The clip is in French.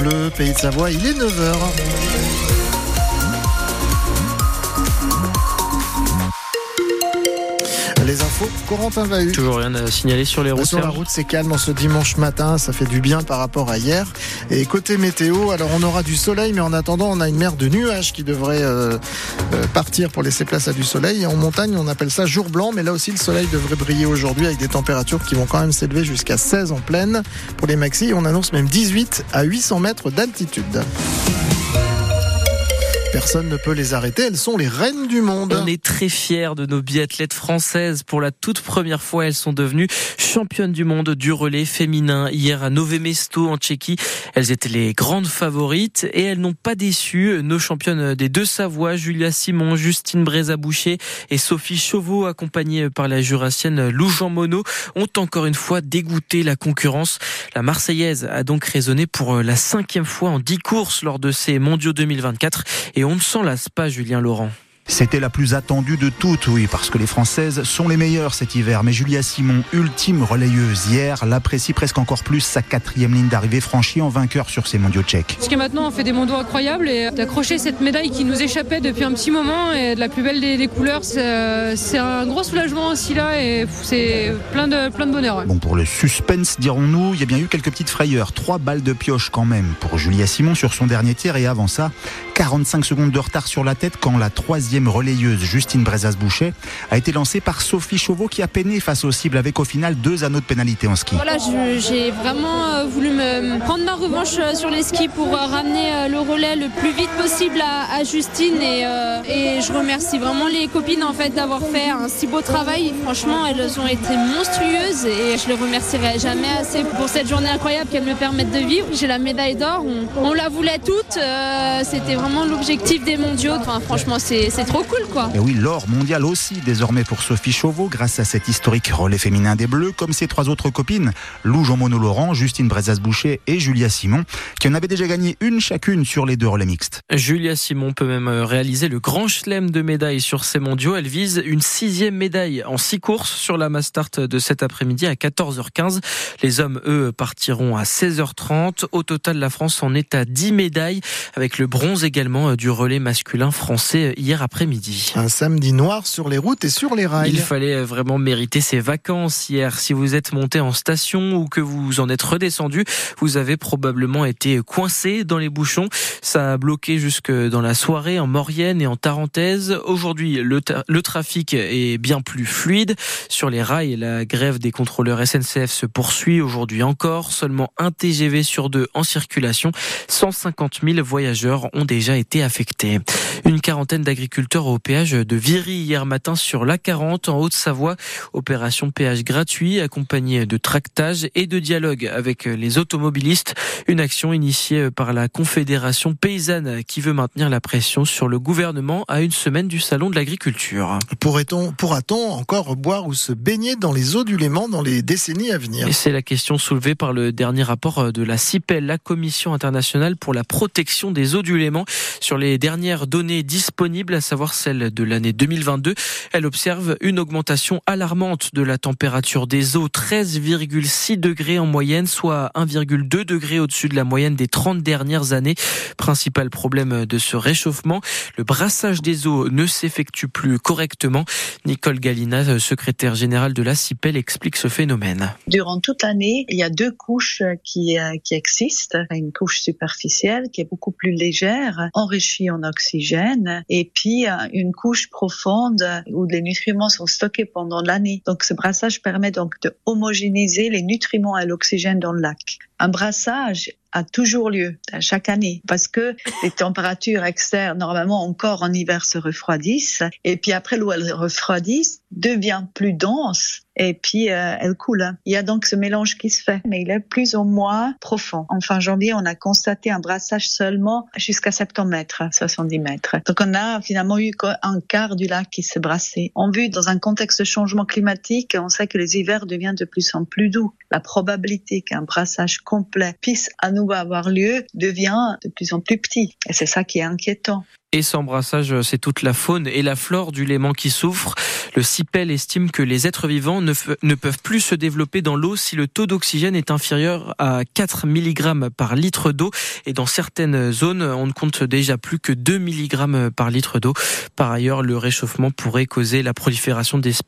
Bleu, Pays de Savoie, il est 9h. Corentin Vahu. Toujours rien à signaler sur les routes. Sur la route, c'est calme en ce dimanche matin. Ça fait du bien par rapport à hier. Et côté météo, alors on aura du soleil, mais en attendant, on a une mer de nuages qui devrait euh, euh, partir pour laisser place à du soleil. Et en montagne, on appelle ça jour blanc, mais là aussi, le soleil devrait briller aujourd'hui avec des températures qui vont quand même s'élever jusqu'à 16 en pleine. Pour les maxis, on annonce même 18 à 800 mètres d'altitude. Personne ne peut les arrêter, elles sont les reines du monde. On est très fiers de nos biathlètes françaises. Pour la toute première fois, elles sont devenues championnes du monde du relais féminin hier à Nové Mesto en Tchéquie. Elles étaient les grandes favorites et elles n'ont pas déçu. Nos championnes des deux Savoie, Julia Simon, Justine Brézaboucher et Sophie Chauveau, accompagnées par la jurassienne Lou Jean Monod, ont encore une fois dégoûté la concurrence. La Marseillaise a donc résonné pour la cinquième fois en dix courses lors de ces mondiaux 2024 et on ne s'en lasse pas, Julien Laurent. C'était la plus attendue de toutes, oui, parce que les Françaises sont les meilleures cet hiver. Mais Julia Simon, ultime relayeuse hier, l'apprécie presque encore plus sa quatrième ligne d'arrivée franchie en vainqueur sur ces mondiaux tchèques. Parce que maintenant, on fait des mondiaux incroyables et d'accrocher cette médaille qui nous échappait depuis un petit moment et de la plus belle des, couleurs, c'est un gros soulagement aussi là et c'est plein de, plein de bonheur. Bon, pour le suspense, dirons-nous, il y a bien eu quelques petites frayeurs. Trois balles de pioche quand même pour Julia Simon sur son dernier tir et avant ça, 45 secondes de retard sur la tête quand la troisième relayeuse Justine Brezas-Boucher a été lancée par Sophie Chauveau qui a peiné face aux cibles avec au final deux anneaux de pénalité en ski. Voilà, j'ai vraiment euh, voulu me prendre ma revanche euh, sur les skis pour euh, ramener le relais le plus vite possible à, Justine et, je remercie vraiment les copines en fait d'avoir fait un si beau travail. Franchement, elles ont été monstrueuses et je les remercierai jamais assez pour cette journée incroyable qu'elles me permettent de vivre. J'ai la médaille d'or, on, la voulait toutes, c'était vraiment l'objectif des mondiaux. Enfin, franchement, c'est trop cool, quoi. Et oui, l'or mondial aussi, désormais pour Sophie Chauveau, grâce à cet historique relais féminin des Bleus, comme ses trois autres copines, Lou Jean-Mono Laurent, Justine Brezas-Boucher et Julia Simon, qui en avaient déjà gagné une chacune sur les deux relais mixtes. Julia Simon peut même euh, réaliser le grand chelem de médailles sur ces mondiaux. Elle vise une sixième médaille en six courses sur la Mastart de cet après-midi à 14h15. Les hommes, eux, partiront à 16h30. Au total, la France en est à 10 médailles, avec le bronze également euh, du relais masculin français euh, hier après-midi. Un samedi noir sur les routes et sur les rails. Il fallait euh, vraiment mériter ses vacances hier. Si vous êtes monté en station ou que vous en êtes redescendu, vous avez probablement été coincé dans les bouchons. Ça a bloqué jusque dans la soirée en Maurienne et en Tarentaise. Aujourd'hui, le, le trafic est bien plus fluide. Sur les rails, la grève des contrôleurs SNCF se poursuit aujourd'hui encore. Seulement un TGV sur deux en circulation. 150 000 voyageurs ont déjà été affectés. Une quarantaine d'agriculteurs au péage de Viry hier matin sur l'A40 en Haute-Savoie. Opération péage gratuit accompagnée de tractage et de dialogue avec les automobilistes. Une action initiée par la Confédération paysanne qui veut maintenir la pression sur le gouvernement à une semaine du salon de l'agriculture. Pourrait-on, pourra-t-on encore boire ou se baigner dans les eaux du Léman dans les décennies à venir? Et c'est la question soulevée par le dernier rapport de la CIPEL, la Commission internationale pour la protection des eaux du Léman. Sur les dernières données disponibles, à savoir celles de l'année 2022, elle observe une augmentation alarmante de la température des eaux, 13,6 degrés en moyenne, soit 1,2 degrés au-dessus de la moyenne des 30 dernières années. Principal problème de ce réchauffement, le brassage des eaux ne s'effectue plus correctement. Nicole Galina, secrétaire générale de la CIPEL, explique ce phénomène. Durant toute l'année, il y a deux couches qui, euh, existent. Une couche superficielle qui est beaucoup plus légère enrichi en oxygène et puis euh, une couche profonde où les nutriments sont stockés pendant l'année. Donc ce brassage permet donc de homogénéiser les nutriments et l'oxygène dans le lac. Un brassage a toujours lieu chaque année parce que les températures externes normalement encore en hiver se refroidissent et puis après l'eau elle refroidit devient plus dense et puis euh, elle coule. Il y a donc ce mélange qui se fait, mais il est plus ou moins profond. En fin janvier, on a constaté un brassage seulement jusqu'à 70 mètres, 70 mètres. Donc on a finalement eu un quart du lac qui s'est brassé. En vue, dans un contexte de changement climatique, on sait que les hivers deviennent de plus en plus doux. La probabilité qu'un brassage complet puisse à nouveau avoir lieu devient de plus en plus petit. Et c'est ça qui est inquiétant. Et sans brassage, c'est toute la faune et la flore du Léman qui souffrent. Le CIPEL estime que les êtres vivants ne, ne peuvent plus se développer dans l'eau si le taux d'oxygène est inférieur à 4 mg par litre d'eau. Et dans certaines zones, on ne compte déjà plus que 2 mg par litre d'eau. Par ailleurs, le réchauffement pourrait causer la prolifération d'espèces